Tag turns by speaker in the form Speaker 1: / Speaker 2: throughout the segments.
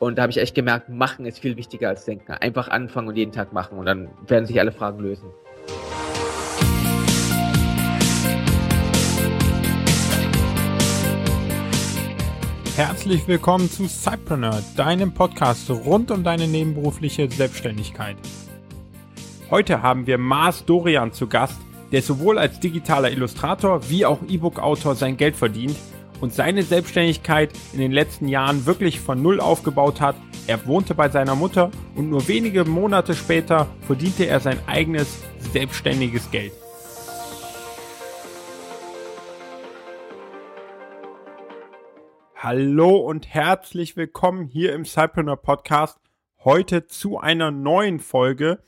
Speaker 1: Und da habe ich echt gemerkt, machen ist viel wichtiger als denken. Einfach anfangen und jeden Tag machen und dann werden sich alle Fragen lösen.
Speaker 2: Herzlich willkommen zu Cypreneur, deinem Podcast rund um deine nebenberufliche Selbstständigkeit. Heute haben wir Mars Dorian zu Gast, der sowohl als digitaler Illustrator wie auch E-Book-Autor sein Geld verdient und seine Selbstständigkeit in den letzten Jahren wirklich von Null aufgebaut hat. Er wohnte bei seiner Mutter und nur wenige Monate später verdiente er sein eigenes selbstständiges Geld. Hallo und herzlich willkommen hier im Cypreneur Podcast. Heute zu einer neuen Folge.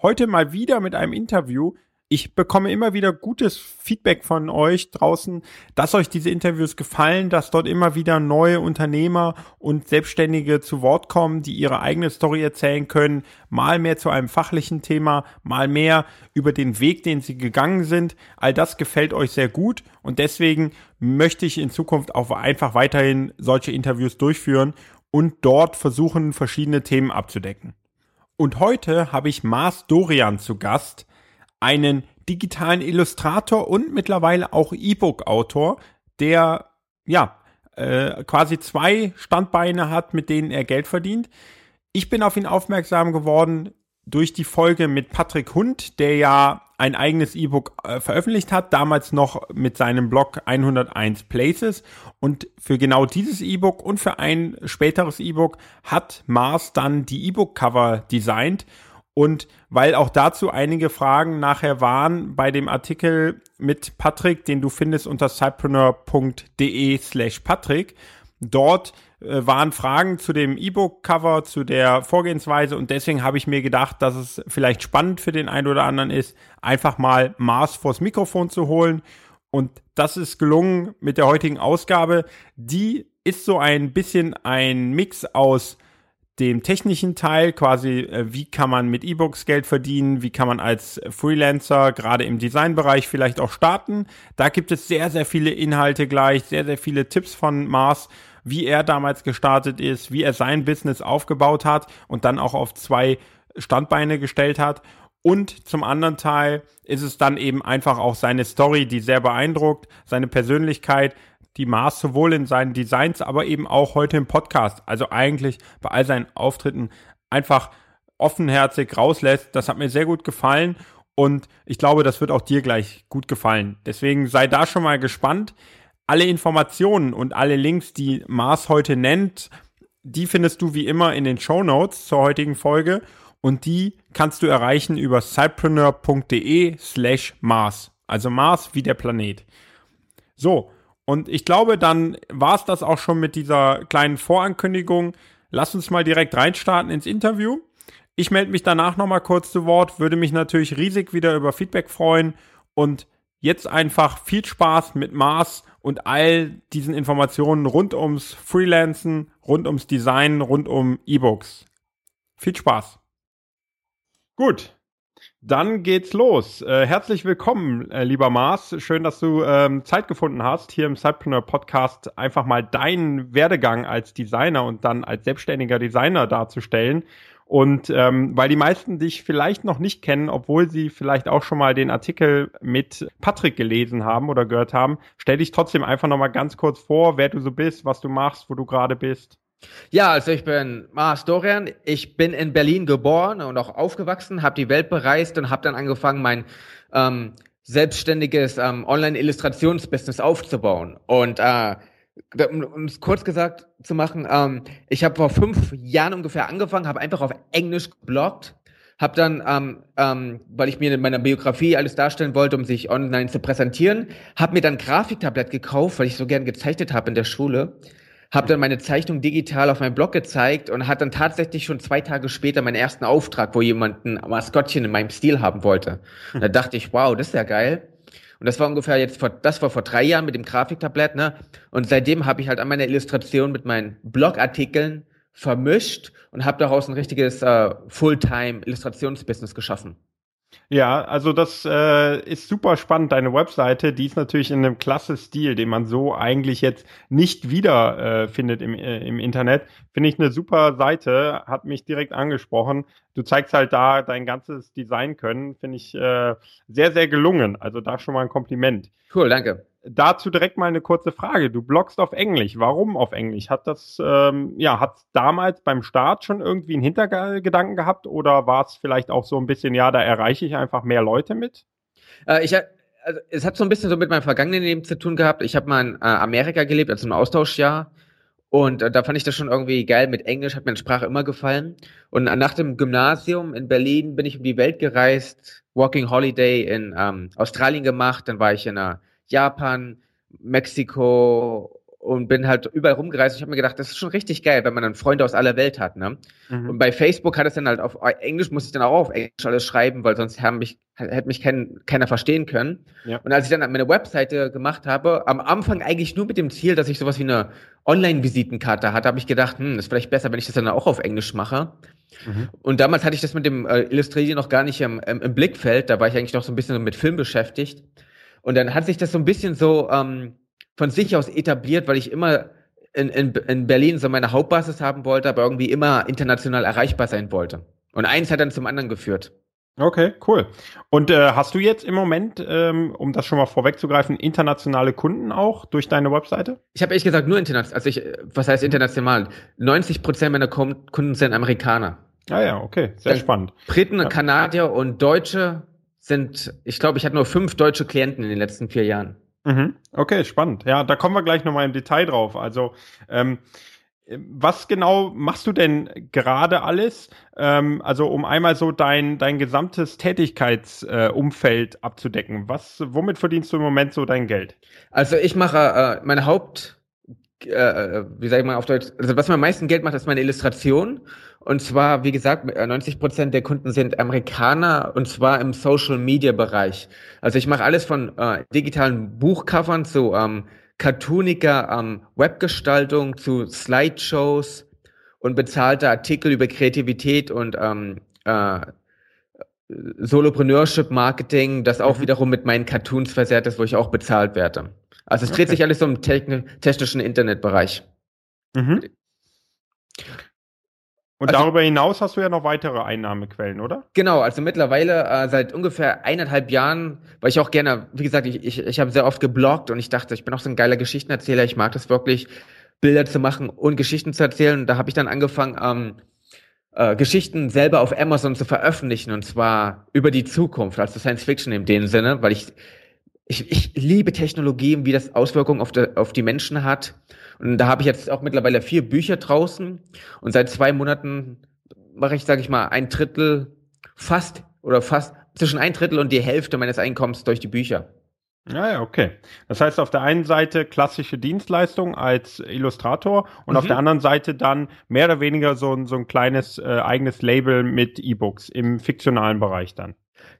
Speaker 2: Heute mal wieder mit einem Interview. Ich bekomme immer wieder gutes Feedback von euch draußen, dass euch diese Interviews gefallen, dass dort immer wieder neue Unternehmer und Selbstständige zu Wort kommen, die ihre eigene Story erzählen können, mal mehr zu einem fachlichen Thema, mal mehr über den Weg, den sie gegangen sind. All das gefällt euch sehr gut und deswegen möchte ich in Zukunft auch einfach weiterhin solche Interviews durchführen und dort versuchen, verschiedene Themen abzudecken. Und heute habe ich Mars Dorian zu Gast einen digitalen Illustrator und mittlerweile auch E-Book-Autor, der ja äh, quasi zwei Standbeine hat, mit denen er Geld verdient. Ich bin auf ihn aufmerksam geworden durch die Folge mit Patrick Hund, der ja ein eigenes E-Book äh, veröffentlicht hat, damals noch mit seinem Blog 101 Places. Und für genau dieses E-Book und für ein späteres E-Book hat Mars dann die E-Book-Cover designt. Und weil auch dazu einige Fragen nachher waren bei dem Artikel mit Patrick, den du findest unter cypreneur.de slash Patrick. Dort äh, waren Fragen zu dem E-Book-Cover, zu der Vorgehensweise und deswegen habe ich mir gedacht, dass es vielleicht spannend für den einen oder anderen ist, einfach mal Mars vors Mikrofon zu holen. Und das ist gelungen mit der heutigen Ausgabe. Die ist so ein bisschen ein Mix aus dem technischen Teil, quasi äh, wie kann man mit E-Books Geld verdienen, wie kann man als Freelancer gerade im Designbereich vielleicht auch starten. Da gibt es sehr, sehr viele Inhalte gleich, sehr, sehr viele Tipps von Mars, wie er damals gestartet ist, wie er sein Business aufgebaut hat und dann auch auf zwei Standbeine gestellt hat. Und zum anderen Teil ist es dann eben einfach auch seine Story, die sehr beeindruckt, seine Persönlichkeit, die Mars sowohl in seinen Designs, aber eben auch heute im Podcast. Also eigentlich bei all seinen Auftritten einfach offenherzig rauslässt. Das hat mir sehr gut gefallen und ich glaube, das wird auch dir gleich gut gefallen. Deswegen sei da schon mal gespannt. Alle Informationen und alle Links, die Mars heute nennt, die findest du wie immer in den Show Notes zur heutigen Folge und die kannst du erreichen über cypreneur.de slash Mars. Also Mars wie der Planet. So, und ich glaube, dann war es das auch schon mit dieser kleinen Vorankündigung. Lass uns mal direkt reinstarten ins Interview. Ich melde mich danach nochmal kurz zu Wort, würde mich natürlich riesig wieder über Feedback freuen und jetzt einfach viel Spaß mit Mars und all diesen Informationen rund ums Freelancen, rund ums Design, rund um E-Books. Viel Spaß. Gut, dann geht's los. Äh, herzlich willkommen, äh, lieber Mars. Schön, dass du ähm, Zeit gefunden hast, hier im Cypreneur Podcast einfach mal deinen Werdegang als Designer und dann als selbstständiger Designer darzustellen. Und ähm, weil die meisten dich vielleicht noch nicht kennen, obwohl sie vielleicht auch schon mal den Artikel mit Patrick gelesen haben oder gehört haben, stell dich trotzdem einfach noch mal ganz kurz vor, wer du so bist, was du machst, wo du gerade bist.
Speaker 1: Ja, also ich bin Mars Dorian. Ich bin in Berlin geboren und auch aufgewachsen, habe die Welt bereist und habe dann angefangen, mein ähm, selbstständiges ähm, Online-Illustrationsbusiness aufzubauen. Und äh, um es kurz gesagt zu machen, ähm, ich habe vor fünf Jahren ungefähr angefangen, habe einfach auf Englisch gebloggt, habe dann, ähm, ähm, weil ich mir in meiner Biografie alles darstellen wollte, um sich online zu präsentieren, habe mir dann Grafiktablett gekauft, weil ich so gern gezeichnet habe in der Schule habe dann meine Zeichnung digital auf meinem Blog gezeigt und hat dann tatsächlich schon zwei Tage später meinen ersten Auftrag, wo jemand ein Maskottchen in meinem Stil haben wollte. Und da dachte ich, wow, das ist ja geil. Und das war ungefähr jetzt vor, das war vor drei Jahren mit dem Grafiktablett, ne? Und seitdem habe ich halt an meiner Illustration mit meinen Blogartikeln vermischt und habe daraus ein richtiges äh, Fulltime Illustrationsbusiness geschaffen.
Speaker 2: Ja, also das äh, ist super spannend, deine Webseite. Die ist natürlich in einem klasse Stil, den man so eigentlich jetzt nicht wieder äh, findet im, äh, im Internet. Finde ich eine super Seite, hat mich direkt angesprochen. Du zeigst halt da dein ganzes Design können, finde ich äh, sehr, sehr gelungen. Also da schon mal ein Kompliment.
Speaker 1: Cool, danke
Speaker 2: dazu direkt mal eine kurze Frage. Du bloggst auf Englisch. Warum auf Englisch? Hat das, ähm, ja, hat damals beim Start schon irgendwie einen Hintergedanken gehabt oder war es vielleicht auch so ein bisschen, ja, da erreiche ich einfach mehr Leute mit?
Speaker 1: Äh, ich, also, es hat so ein bisschen so mit meinem vergangenen Leben zu tun gehabt. Ich habe mal in äh, Amerika gelebt, also im Austauschjahr. Und äh, da fand ich das schon irgendwie geil mit Englisch, hat mir die Sprache immer gefallen. Und nach dem Gymnasium in Berlin bin ich um die Welt gereist, Walking Holiday in ähm, Australien gemacht, dann war ich in einer Japan, Mexiko und bin halt überall rumgereist. Ich habe mir gedacht, das ist schon richtig geil, wenn man dann Freunde aus aller Welt hat. Ne? Mhm. Und bei Facebook hat es dann halt auf Englisch, muss ich dann auch auf Englisch alles schreiben, weil sonst haben mich, hätte mich kein, keiner verstehen können. Ja. Und als ich dann meine Webseite gemacht habe, am Anfang eigentlich nur mit dem Ziel, dass ich sowas wie eine Online-Visitenkarte hatte, habe ich gedacht, hm, ist vielleicht besser, wenn ich das dann auch auf Englisch mache. Mhm. Und damals hatte ich das mit dem äh, Illustrieren noch gar nicht im, im, im Blickfeld. Da war ich eigentlich noch so ein bisschen mit Film beschäftigt. Und dann hat sich das so ein bisschen so ähm, von sich aus etabliert, weil ich immer in, in, in Berlin so meine Hauptbasis haben wollte, aber irgendwie immer international erreichbar sein wollte. Und eins hat dann zum anderen geführt.
Speaker 2: Okay, cool. Und äh, hast du jetzt im Moment, ähm, um das schon mal vorwegzugreifen, internationale Kunden auch durch deine Webseite?
Speaker 1: Ich habe ehrlich gesagt nur international. Also ich, was heißt international? 90 Prozent meiner Kunden sind Amerikaner.
Speaker 2: Ah ja, okay, sehr Dann spannend.
Speaker 1: Briten,
Speaker 2: ja.
Speaker 1: Kanadier und Deutsche sind, ich glaube, ich hatte nur fünf deutsche Klienten in den letzten vier Jahren.
Speaker 2: Mhm. Okay, spannend. Ja, da kommen wir gleich nochmal im Detail drauf. Also, ähm, was genau machst du denn gerade alles? Ähm, also um einmal so dein, dein gesamtes Tätigkeitsumfeld äh, abzudecken. Was, womit verdienst du im Moment so dein Geld?
Speaker 1: Also ich mache äh, meine Haupt, äh, äh wie sage ich mal auf Deutsch, also was mir am meisten Geld macht, ist meine Illustration. Und zwar, wie gesagt, 90 äh, Prozent der Kunden sind Amerikaner und zwar im Social Media Bereich. Also ich mache alles von äh, digitalen Buchcovern zu ähm, cartooniger ähm, Webgestaltung, zu Slideshows und bezahlte Artikel über Kreativität und ähm, äh, Solopreneurship Marketing, das auch mhm. wiederum mit meinen Cartoons versehrt ist, wo ich auch bezahlt werde. Also es dreht okay. sich alles um technischen Internetbereich. Mhm.
Speaker 2: Und also, darüber hinaus hast du ja noch weitere Einnahmequellen, oder?
Speaker 1: Genau, also mittlerweile äh, seit ungefähr eineinhalb Jahren, weil ich auch gerne, wie gesagt, ich, ich, ich habe sehr oft gebloggt und ich dachte, ich bin auch so ein geiler Geschichtenerzähler, ich mag das wirklich, Bilder zu machen und Geschichten zu erzählen. Da habe ich dann angefangen, ähm, äh, Geschichten selber auf Amazon zu veröffentlichen und zwar über die Zukunft, also Science Fiction in dem Sinne, weil ich, ich, ich liebe Technologie wie das Auswirkungen auf, de, auf die Menschen hat. Und da habe ich jetzt auch mittlerweile vier Bücher draußen und seit zwei Monaten mache ich, sage ich mal, ein Drittel fast oder fast zwischen ein Drittel und die Hälfte meines Einkommens durch die Bücher.
Speaker 2: Ja, ja, okay. Das heißt auf der einen Seite klassische Dienstleistung als Illustrator und mhm. auf der anderen Seite dann mehr oder weniger so ein, so ein kleines äh, eigenes Label mit E-Books im fiktionalen Bereich dann.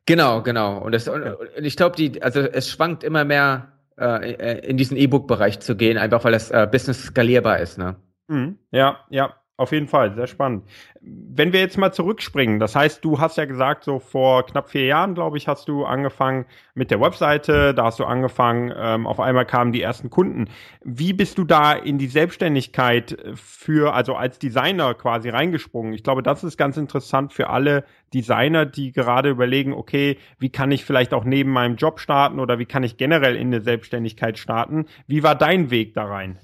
Speaker 1: Genau, genau. Und, das, okay. und ich glaube, die, also es schwankt immer mehr äh, äh, in diesen E-Book-Bereich zu gehen, einfach weil das äh, Business skalierbar ist. Ne?
Speaker 2: Mhm. Ja, ja. Auf jeden Fall, sehr spannend. Wenn wir jetzt mal zurückspringen, das heißt, du hast ja gesagt, so vor knapp vier Jahren, glaube ich, hast du angefangen mit der Webseite, da hast du angefangen, ähm, auf einmal kamen die ersten Kunden. Wie bist du da in die Selbstständigkeit für, also als Designer quasi reingesprungen? Ich glaube, das ist ganz interessant für alle Designer, die gerade überlegen, okay, wie kann ich vielleicht auch neben meinem Job starten oder wie kann ich generell in der Selbstständigkeit starten? Wie war dein Weg da rein?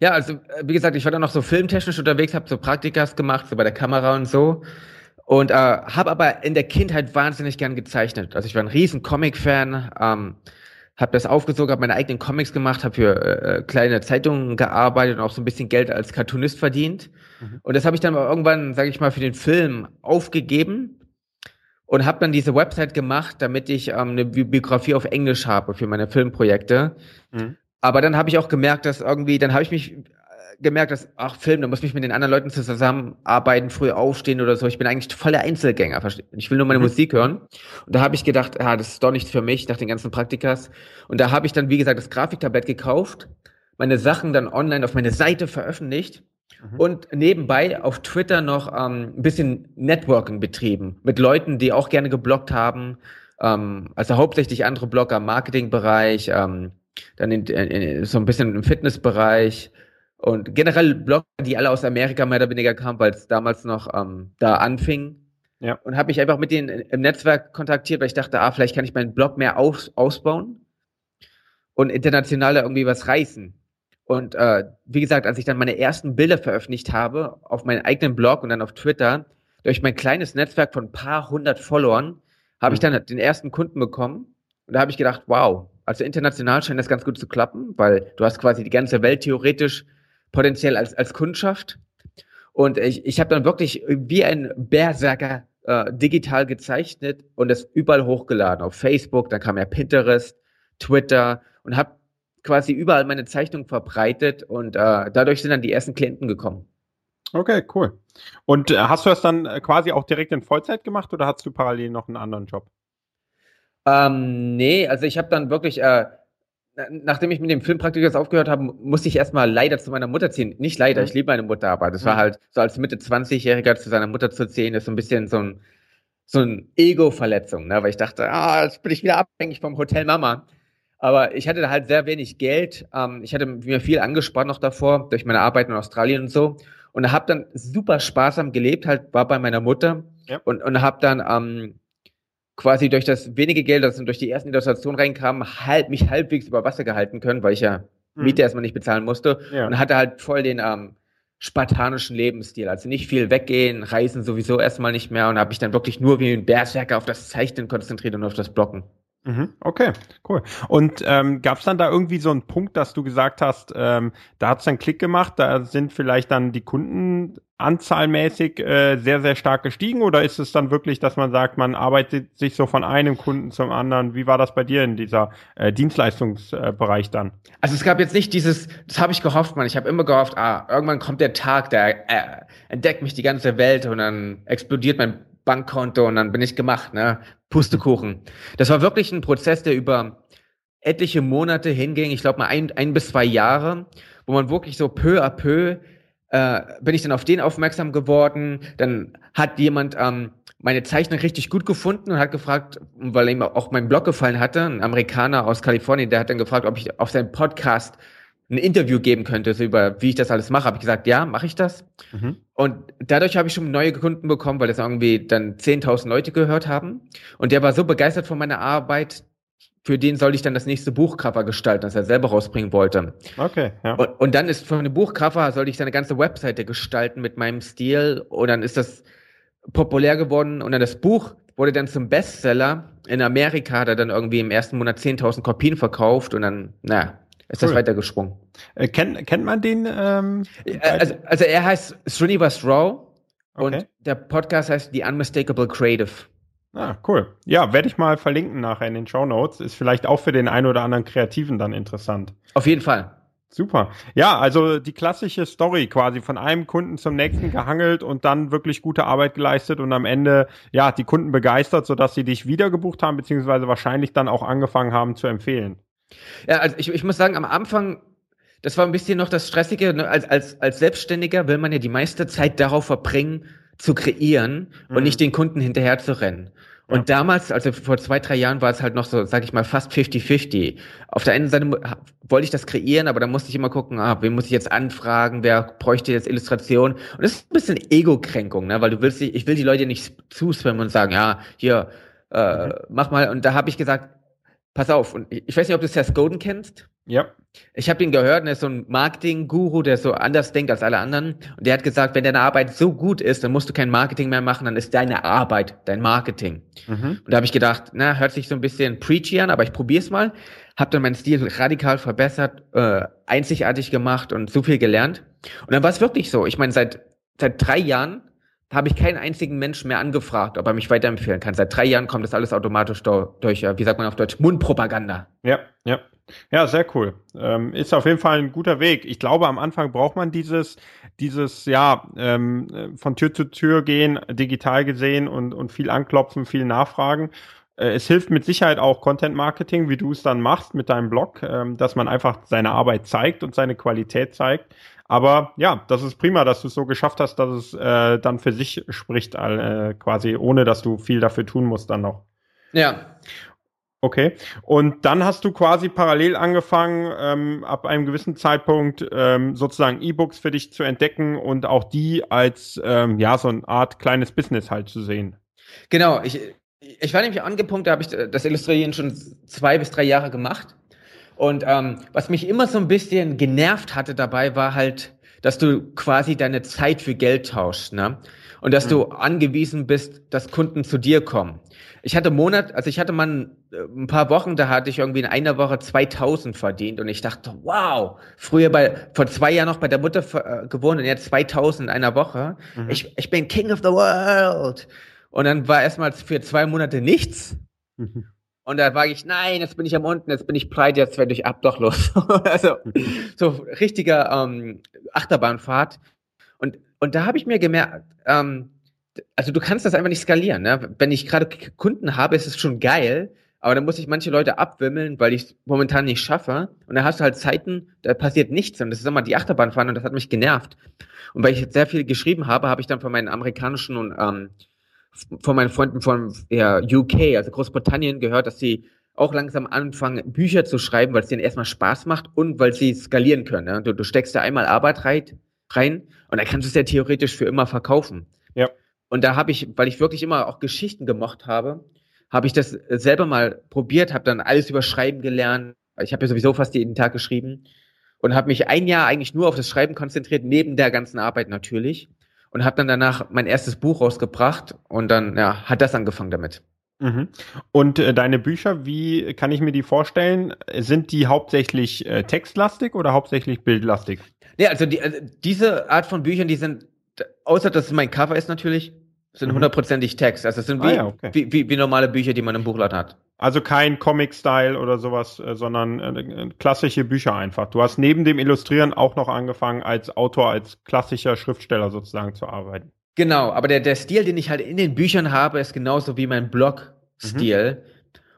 Speaker 1: Ja, also äh, wie gesagt, ich war dann noch so filmtechnisch unterwegs, habe so Praktikas gemacht, so bei der Kamera und so. Und äh, habe aber in der Kindheit wahnsinnig gern gezeichnet. Also ich war ein riesen Comic-Fan, ähm, habe das aufgesogen, habe meine eigenen Comics gemacht, habe für äh, kleine Zeitungen gearbeitet und auch so ein bisschen Geld als Cartoonist verdient. Mhm. Und das habe ich dann irgendwann, sage ich mal, für den Film aufgegeben und habe dann diese Website gemacht, damit ich ähm, eine Biografie auf Englisch habe für meine Filmprojekte. Mhm. Aber dann habe ich auch gemerkt, dass irgendwie, dann habe ich mich äh, gemerkt, dass, ach, Film, da muss ich mich mit den anderen Leuten zusammenarbeiten, früh aufstehen oder so. Ich bin eigentlich voller Einzelgänger. Ich will nur meine mhm. Musik hören. Und da habe ich gedacht, ah, das ist doch nichts für mich, nach den ganzen Praktikas. Und da habe ich dann, wie gesagt, das Grafiktablett gekauft, meine Sachen dann online auf meine Seite veröffentlicht Mhm. Und nebenbei auf Twitter noch ähm, ein bisschen Networking betrieben mit Leuten, die auch gerne geblockt haben. Ähm, also hauptsächlich andere Blogger im Marketingbereich, ähm, dann in, in, so ein bisschen im Fitnessbereich und generell Blogger, die alle aus Amerika mehr oder weniger kamen, weil es damals noch ähm, da anfing. Ja. Und habe mich einfach mit denen im Netzwerk kontaktiert, weil ich dachte, ah, vielleicht kann ich meinen Blog mehr aus, ausbauen und international irgendwie was reißen. Und äh, wie gesagt, als ich dann meine ersten Bilder veröffentlicht habe auf meinem eigenen Blog und dann auf Twitter, durch mein kleines Netzwerk von ein paar hundert Followern, habe mhm. ich dann den ersten Kunden bekommen. Und da habe ich gedacht, wow, also international scheint das ganz gut zu klappen, weil du hast quasi die ganze Welt theoretisch potenziell als, als Kundschaft. Und ich, ich habe dann wirklich wie ein Berserker äh, digital gezeichnet und es überall hochgeladen. Auf Facebook, dann kam ja Pinterest, Twitter und habe quasi überall meine Zeichnung verbreitet und äh, dadurch sind dann die ersten Klienten gekommen.
Speaker 2: Okay, cool. Und äh, hast du das dann äh, quasi auch direkt in Vollzeit gemacht oder hast du parallel noch einen anderen Job?
Speaker 1: Ähm, nee, also ich habe dann wirklich, äh, nachdem ich mit dem Filmpraktikus aufgehört habe, musste ich erstmal leider zu meiner Mutter ziehen. Nicht leider, mhm. ich liebe meine Mutter, aber das mhm. war halt so als Mitte 20-Jähriger zu seiner Mutter zu ziehen, ist so ein bisschen so ein, so ein Ego-Verletzung, ne? weil ich dachte, ah, jetzt bin ich wieder abhängig vom Hotel Mama. Aber ich hatte da halt sehr wenig Geld. Ähm, ich hatte mir viel angespart noch davor, durch meine Arbeit in Australien und so. Und habe dann super sparsam gelebt, halt war bei meiner Mutter ja. und, und habe dann ähm, quasi durch das wenige Geld, das durch die ersten Illustrationen reinkam, halt, mich halbwegs über Wasser gehalten können, weil ich ja mhm. Miete erstmal nicht bezahlen musste. Ja. Und hatte halt voll den ähm, spartanischen Lebensstil. Also nicht viel weggehen, reisen sowieso erstmal nicht mehr und habe mich dann wirklich nur wie ein Berserker auf das Zeichnen konzentriert und auf das Blocken.
Speaker 2: Mhm, okay, cool. Und ähm, gab es dann da irgendwie so einen Punkt, dass du gesagt hast, ähm, da hat es dann Klick gemacht, da sind vielleicht dann die Kunden anzahlmäßig äh, sehr, sehr stark gestiegen oder ist es dann wirklich, dass man sagt, man arbeitet sich so von einem Kunden zum anderen? Wie war das bei dir in dieser äh, Dienstleistungsbereich äh, dann?
Speaker 1: Also es gab jetzt nicht dieses, das habe ich gehofft, man. Ich habe immer gehofft, ah, irgendwann kommt der Tag, der äh, entdeckt mich die ganze Welt und dann explodiert mein Bankkonto und dann bin ich gemacht, ne? Pustekuchen. Das war wirklich ein Prozess, der über etliche Monate hinging, ich glaube mal ein, ein bis zwei Jahre, wo man wirklich so peu à peu äh, bin ich dann auf den aufmerksam geworden. Dann hat jemand ähm, meine Zeichnung richtig gut gefunden und hat gefragt, weil ihm auch mein Blog gefallen hatte, ein Amerikaner aus Kalifornien, der hat dann gefragt, ob ich auf seinem Podcast ein Interview geben könnte, so über wie ich das alles mache, habe ich gesagt, ja, mache ich das. Mhm. Und dadurch habe ich schon neue Kunden bekommen, weil das irgendwie dann 10.000 Leute gehört haben. Und der war so begeistert von meiner Arbeit, für den soll ich dann das nächste Buchcover gestalten, das er selber rausbringen wollte. Okay, ja. Und, und dann ist von dem Buchcover, soll ich seine ganze Webseite gestalten mit meinem Stil. Und dann ist das populär geworden. Und dann das Buch wurde dann zum Bestseller. In Amerika hat er dann irgendwie im ersten Monat 10.000 Kopien verkauft. Und dann, na, ist cool. das weitergesprungen.
Speaker 2: Äh, kennt, kennt man den? Ähm,
Speaker 1: äh, also, also er heißt Srinivas Rao okay. und der Podcast heißt The Unmistakable Creative.
Speaker 2: Ah, cool. Ja, werde ich mal verlinken nachher in den Show Notes. Ist vielleicht auch für den einen oder anderen Kreativen dann interessant.
Speaker 1: Auf jeden Fall.
Speaker 2: Super. Ja, also die klassische Story quasi von einem Kunden zum nächsten gehangelt und dann wirklich gute Arbeit geleistet und am Ende, ja, die Kunden begeistert, sodass sie dich wiedergebucht haben, beziehungsweise wahrscheinlich dann auch angefangen haben zu empfehlen.
Speaker 1: Ja, also ich, ich muss sagen, am Anfang, das war ein bisschen noch das Stressige. Ne? Als, als, als Selbstständiger will man ja die meiste Zeit darauf verbringen, zu kreieren mhm. und nicht den Kunden hinterher zu rennen. Und ja. damals, also vor zwei, drei Jahren, war es halt noch so, sag ich mal, fast 50-50. Auf der einen Seite wollte ich das kreieren, aber da musste ich immer gucken, ah, wen muss ich jetzt anfragen, wer bräuchte jetzt Illustration? Und das ist ein bisschen Ego-Kränkung, ne? weil du willst, ich will die Leute nicht zuspammen und sagen, ja, hier, äh, mhm. mach mal. Und da habe ich gesagt, Pass auf, und ich weiß nicht, ob du Seth Godin kennst.
Speaker 2: Ja.
Speaker 1: Ich habe ihn gehört, er ist so ein Marketing-Guru, der so anders denkt als alle anderen. Und der hat gesagt, wenn deine Arbeit so gut ist, dann musst du kein Marketing mehr machen, dann ist deine Arbeit dein Marketing. Mhm. Und da habe ich gedacht, na, hört sich so ein bisschen preachy an, aber ich probier's mal. Hab dann meinen Stil radikal verbessert, äh, einzigartig gemacht und so viel gelernt. Und dann war es wirklich so. Ich meine, seit seit drei Jahren habe ich keinen einzigen Menschen mehr angefragt, ob er mich weiterempfehlen kann. Seit drei Jahren kommt das alles automatisch durch, äh, wie sagt man auf Deutsch, Mundpropaganda.
Speaker 2: Ja, ja. Ja, sehr cool. Ähm, ist auf jeden Fall ein guter Weg. Ich glaube, am Anfang braucht man dieses, dieses, ja, ähm, von Tür zu Tür gehen, digital gesehen und, und viel anklopfen, viel nachfragen. Äh, es hilft mit Sicherheit auch Content Marketing, wie du es dann machst mit deinem Blog, ähm, dass man einfach seine Arbeit zeigt und seine Qualität zeigt. Aber ja, das ist prima, dass du es so geschafft hast, dass es äh, dann für sich spricht, äh, quasi ohne dass du viel dafür tun musst dann noch.
Speaker 1: Ja.
Speaker 2: Okay. Und dann hast du quasi parallel angefangen, ähm, ab einem gewissen Zeitpunkt ähm, sozusagen E-Books für dich zu entdecken und auch die als ähm, ja so eine Art kleines Business halt zu sehen.
Speaker 1: Genau. Ich, ich war nämlich angepunkt, da habe ich das Illustrieren schon zwei bis drei Jahre gemacht. Und ähm, was mich immer so ein bisschen genervt hatte dabei, war halt, dass du quasi deine Zeit für Geld tauschst, ne? Und dass mhm. du angewiesen bist, dass Kunden zu dir kommen. Ich hatte Monat, also ich hatte mal äh, ein paar Wochen, da hatte ich irgendwie in einer Woche 2000 verdient und ich dachte, wow, früher bei, vor zwei Jahren noch bei der Mutter äh, gewohnt und jetzt 2000 in einer Woche. Mhm. Ich, ich bin King of the World. Und dann war erstmal für zwei Monate nichts. Mhm. Und da war ich, nein, jetzt bin ich am unten, jetzt bin ich pleite, jetzt werde ich abdochlos. also so richtiger ähm, Achterbahnfahrt. Und, und da habe ich mir gemerkt, ähm, also du kannst das einfach nicht skalieren. Ne? Wenn ich gerade Kunden habe, ist es schon geil, aber dann muss ich manche Leute abwimmeln, weil ich es momentan nicht schaffe. Und dann hast du halt Zeiten, da passiert nichts. Und das ist immer die Achterbahnfahren und das hat mich genervt. Und weil ich jetzt sehr viel geschrieben habe, habe ich dann von meinen amerikanischen und ähm, von meinen Freunden von ja, UK, also Großbritannien, gehört, dass sie auch langsam anfangen, Bücher zu schreiben, weil es denen erstmal Spaß macht und weil sie skalieren können. Ne? Du, du steckst da einmal Arbeit rein, rein und dann kannst du es ja theoretisch für immer verkaufen.
Speaker 2: Ja.
Speaker 1: Und da habe ich, weil ich wirklich immer auch Geschichten gemocht habe, habe ich das selber mal probiert, habe dann alles über Schreiben gelernt. Ich habe ja sowieso fast jeden Tag geschrieben und habe mich ein Jahr eigentlich nur auf das Schreiben konzentriert, neben der ganzen Arbeit natürlich. Und habe dann danach mein erstes Buch rausgebracht und dann ja, hat das angefangen damit.
Speaker 2: Mhm. Und äh, deine Bücher, wie kann ich mir die vorstellen? Sind die hauptsächlich äh, textlastig oder hauptsächlich bildlastig?
Speaker 1: Ja, also, die, also diese Art von Büchern, die sind, außer dass es mein Cover ist natürlich, sind mhm. hundertprozentig Text. Also es sind wie, ah, ja, okay. wie, wie, wie, normale Bücher, die man im Buchladen hat.
Speaker 2: Also kein Comic-Style oder sowas, äh, sondern äh, klassische Bücher einfach. Du hast neben dem Illustrieren auch noch angefangen, als Autor, als klassischer Schriftsteller sozusagen zu arbeiten.
Speaker 1: Genau, aber der, der Stil, den ich halt in den Büchern habe, ist genauso wie mein Blog-Stil. Mhm.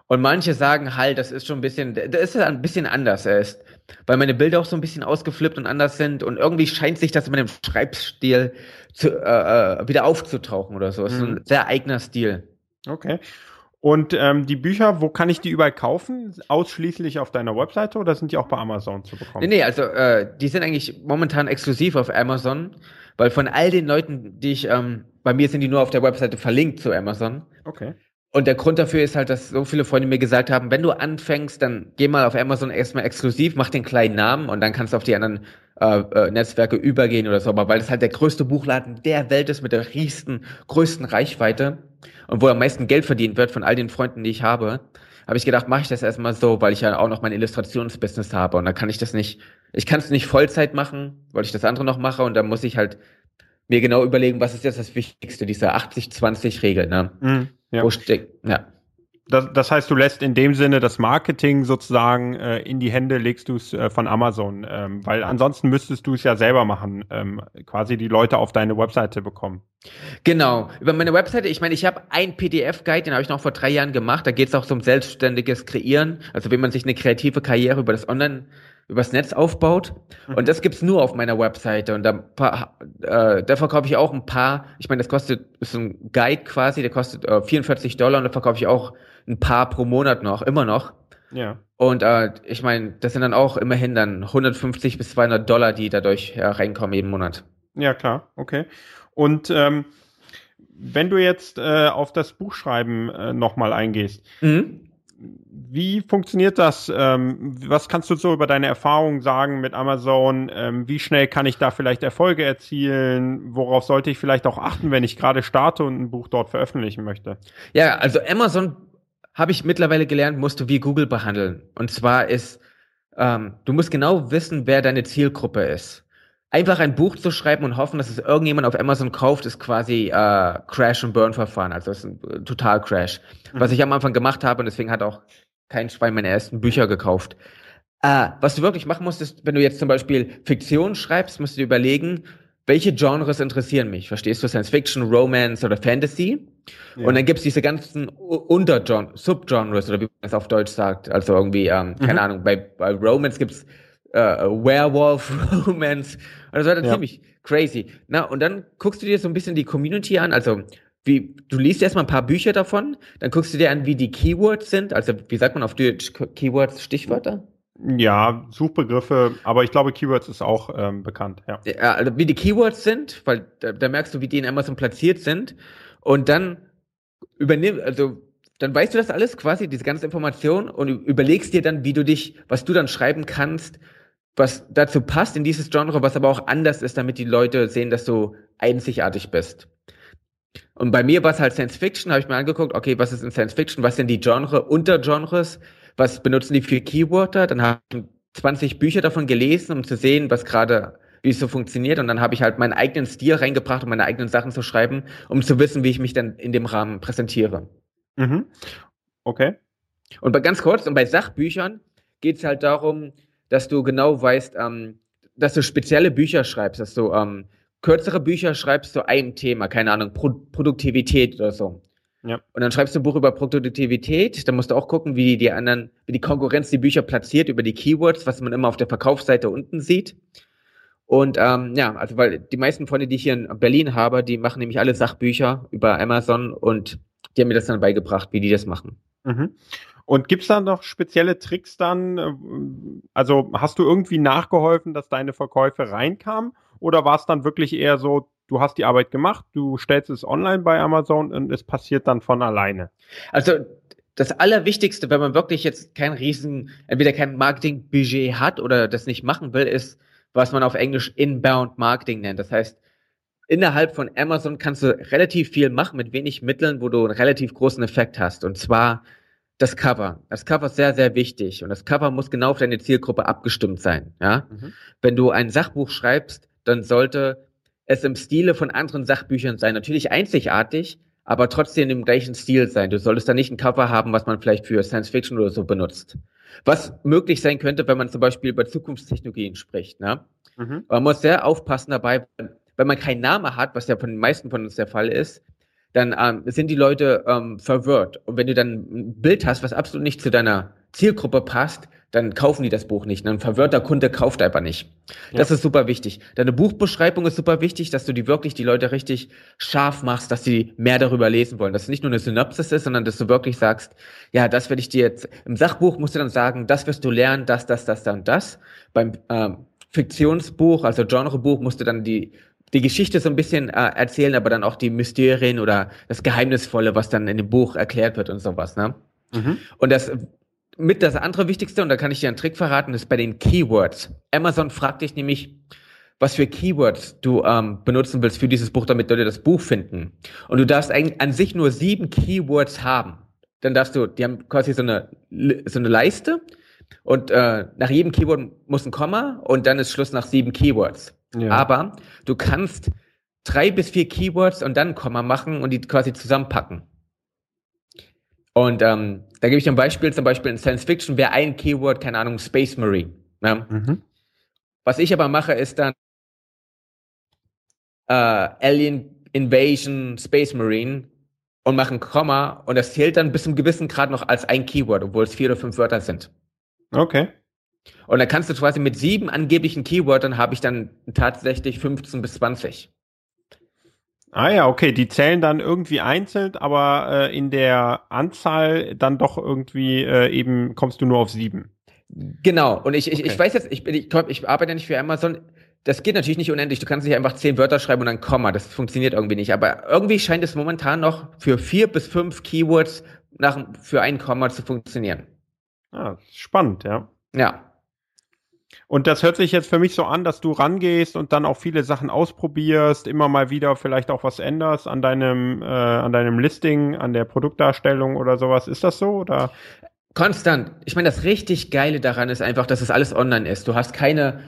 Speaker 1: Und manche sagen halt, das ist schon ein bisschen, das ist ein bisschen anders. Er ist, weil meine Bilder auch so ein bisschen ausgeflippt und anders sind. Und irgendwie scheint sich das in meinem Schreibstil zu, äh, äh wieder aufzutauchen oder so. Das ist mhm. ein sehr eigener Stil.
Speaker 2: Okay. Und ähm, die Bücher, wo kann ich die überall kaufen? Ausschließlich auf deiner Webseite oder sind die auch bei Amazon zu bekommen?
Speaker 1: Nee, nee, also äh, die sind eigentlich momentan exklusiv auf Amazon, weil von all den Leuten, die ich, ähm, bei mir sind die nur auf der Webseite verlinkt zu Amazon.
Speaker 2: Okay.
Speaker 1: Und der Grund dafür ist halt, dass so viele Freunde mir gesagt haben, wenn du anfängst, dann geh mal auf Amazon erstmal exklusiv, mach den kleinen Namen und dann kannst du auf die anderen äh, äh, Netzwerke übergehen oder so. Aber weil das halt der größte Buchladen der Welt ist mit der riesen, größten Reichweite und wo am meisten Geld verdient wird von all den Freunden, die ich habe, habe ich gedacht, mache ich das erstmal so, weil ich ja auch noch mein Illustrationsbusiness habe und dann kann ich das nicht, ich kann es nicht Vollzeit machen, weil ich das andere noch mache und dann muss ich halt mir genau überlegen, was ist jetzt das Wichtigste, diese 80-20-Regel, ne? Mhm.
Speaker 2: Ja. Wo steckt, ja. Das, das heißt, du lässt in dem Sinne das Marketing sozusagen äh, in die Hände, legst du es äh, von Amazon, ähm, weil ansonsten müsstest du es ja selber machen, ähm, quasi die Leute auf deine Webseite bekommen.
Speaker 1: Genau, über meine Webseite, ich meine, ich habe ein PDF-Guide, den habe ich noch vor drei Jahren gemacht, da geht es auch um selbstständiges Kreieren, also wie man sich eine kreative Karriere über das Online übers Netz aufbaut. Mhm. Und das gibt's nur auf meiner Webseite. Und da, äh, da verkaufe ich auch ein paar, ich meine, das kostet, ist ein Guide quasi, der kostet äh, 44 Dollar und da verkaufe ich auch ein paar pro Monat noch, immer noch.
Speaker 2: Ja.
Speaker 1: Und äh, ich meine, das sind dann auch immerhin dann 150 bis 200 Dollar, die dadurch ja, reinkommen jeden Monat.
Speaker 2: Ja, klar, okay. Und ähm, wenn du jetzt äh, auf das Buchschreiben äh, nochmal eingehst, mhm wie funktioniert das? Ähm, was kannst du so über deine Erfahrungen sagen mit Amazon? Ähm, wie schnell kann ich da vielleicht Erfolge erzielen? Worauf sollte ich vielleicht auch achten, wenn ich gerade starte und ein Buch dort veröffentlichen möchte?
Speaker 1: Ja, also Amazon habe ich mittlerweile gelernt, musst du wie Google behandeln. Und zwar ist, ähm, du musst genau wissen, wer deine Zielgruppe ist einfach ein Buch zu schreiben und hoffen, dass es irgendjemand auf Amazon kauft, ist quasi äh, Crash and Burn Verfahren. Also das ist ein äh, total Crash. Mhm. Was ich am Anfang gemacht habe und deswegen hat auch kein Schwein meine ersten Bücher gekauft. Äh, was du wirklich machen musst, ist, wenn du jetzt zum Beispiel Fiktion schreibst, musst du dir überlegen, welche Genres interessieren mich? Verstehst du Science Fiction, Romance oder Fantasy? Ja. Und dann gibt's diese ganzen Untergenres, Subgenres oder wie man es auf Deutsch sagt. Also irgendwie, ähm, mhm. keine Ahnung, bei, bei Romance gibt's äh, Werewolf Romance. Also das war dann ja. ziemlich crazy. Na, und dann guckst du dir so ein bisschen die Community an, also wie, du liest erstmal ein paar Bücher davon, dann guckst du dir an, wie die Keywords sind, also wie sagt man auf Deutsch Keywords, Stichwörter?
Speaker 2: Ja, Suchbegriffe, aber ich glaube, Keywords ist auch ähm, bekannt, ja.
Speaker 1: ja. Also wie die Keywords sind, weil da, da merkst du, wie die in Amazon platziert sind. Und dann übernimm, also dann weißt du das alles quasi, diese ganze Information und überlegst dir dann, wie du dich, was du dann schreiben kannst, was dazu passt in dieses Genre, was aber auch anders ist, damit die Leute sehen, dass du einzigartig bist. Und bei mir war es halt Science Fiction, habe ich mir angeguckt, okay, was ist in Science Fiction, was sind die Genre, Untergenres, was benutzen die für Keywörter, dann habe ich 20 Bücher davon gelesen, um zu sehen, was gerade, wie es so funktioniert. Und dann habe ich halt meinen eigenen Stil reingebracht, um meine eigenen Sachen zu schreiben, um zu wissen, wie ich mich dann in dem Rahmen präsentiere.
Speaker 2: Mhm. Okay.
Speaker 1: Und bei ganz kurz, und bei Sachbüchern geht es halt darum, dass du genau weißt, ähm, dass du spezielle Bücher schreibst, dass du ähm, kürzere Bücher schreibst zu einem Thema, keine Ahnung, Pro Produktivität oder so. Ja. Und dann schreibst du ein Buch über Produktivität, dann musst du auch gucken, wie die anderen, wie die Konkurrenz die Bücher platziert über die Keywords, was man immer auf der Verkaufsseite unten sieht. Und ähm, ja, also weil die meisten Freunde, die ich hier in Berlin habe, die machen nämlich alle Sachbücher über Amazon und die haben mir das dann beigebracht, wie die das machen.
Speaker 2: Mhm. Und gibt's da noch spezielle Tricks dann? Also hast du irgendwie nachgeholfen, dass deine Verkäufe reinkamen? Oder war es dann wirklich eher so, du hast die Arbeit gemacht, du stellst es online bei Amazon und es passiert dann von alleine?
Speaker 1: Also das Allerwichtigste, wenn man wirklich jetzt kein riesen, entweder kein Marketingbudget hat oder das nicht machen will, ist, was man auf Englisch Inbound Marketing nennt. Das heißt, innerhalb von Amazon kannst du relativ viel machen mit wenig Mitteln, wo du einen relativ großen Effekt hast. Und zwar das Cover. Das Cover ist sehr, sehr wichtig. Und das Cover muss genau auf deine Zielgruppe abgestimmt sein. Ja? Mhm. Wenn du ein Sachbuch schreibst, dann sollte es im Stile von anderen Sachbüchern sein. Natürlich einzigartig, aber trotzdem im gleichen Stil sein. Du solltest da nicht ein Cover haben, was man vielleicht für Science Fiction oder so benutzt. Was möglich sein könnte, wenn man zum Beispiel über Zukunftstechnologien spricht. Ne? Mhm. Man muss sehr aufpassen dabei, wenn man keinen Namen hat, was ja von den meisten von uns der Fall ist, dann ähm, sind die Leute ähm, verwirrt. Und wenn du dann ein Bild hast, was absolut nicht zu deiner Zielgruppe passt, dann kaufen die das Buch nicht. Ein verwirrter Kunde kauft einfach nicht. Ja. Das ist super wichtig. Deine Buchbeschreibung ist super wichtig, dass du die wirklich die Leute richtig scharf machst, dass sie mehr darüber lesen wollen. Dass es nicht nur eine Synopsis ist, sondern dass du wirklich sagst, ja, das werde ich dir jetzt, im Sachbuch musst du dann sagen, das wirst du lernen, das, das, das, dann das. Beim ähm, Fiktionsbuch, also Genrebuch, musst du dann die die Geschichte so ein bisschen äh, erzählen, aber dann auch die Mysterien oder das Geheimnisvolle, was dann in dem Buch erklärt wird und sowas. Ne? Mhm. Und das mit das andere Wichtigste, und da kann ich dir einen Trick verraten, ist bei den Keywords. Amazon fragt dich nämlich, was für Keywords du ähm, benutzen willst für dieses Buch, damit Leute das Buch finden. Und du darfst eigentlich an sich nur sieben Keywords haben. Dann darfst du, die haben quasi so eine, so eine Leiste und äh, nach jedem Keyword muss ein Komma und dann ist Schluss nach sieben Keywords. Ja. Aber du kannst drei bis vier Keywords und dann Komma machen und die quasi zusammenpacken. Und ähm, da gebe ich ein Beispiel, zum Beispiel in Science Fiction wäre ein Keyword, keine Ahnung, Space Marine. Ne? Mhm. Was ich aber mache, ist dann äh, Alien Invasion Space Marine und mache ein Komma und das zählt dann bis zum gewissen Grad noch als ein Keyword, obwohl es vier oder fünf Wörter sind.
Speaker 2: Okay.
Speaker 1: Und dann kannst du quasi mit sieben angeblichen Keywörtern habe ich dann tatsächlich 15 bis 20.
Speaker 2: Ah ja, okay, die zählen dann irgendwie einzeln, aber äh, in der Anzahl dann doch irgendwie äh, eben kommst du nur auf sieben.
Speaker 1: Genau, und ich, ich, okay. ich weiß jetzt, ich, ich, ich arbeite ja nicht für Amazon, das geht natürlich nicht unendlich. Du kannst nicht einfach zehn Wörter schreiben und dann Komma. Das funktioniert irgendwie nicht. Aber irgendwie scheint es momentan noch für vier bis fünf Keywords nach, für ein Komma zu funktionieren.
Speaker 2: Ah, spannend, ja.
Speaker 1: Ja.
Speaker 2: Und das hört sich jetzt für mich so an, dass du rangehst und dann auch viele Sachen ausprobierst, immer mal wieder vielleicht auch was änderst an deinem, äh, an deinem Listing, an der Produktdarstellung oder sowas. Ist das so oder?
Speaker 1: Konstant. Ich meine, das richtig Geile daran ist einfach, dass es alles online ist. Du hast keine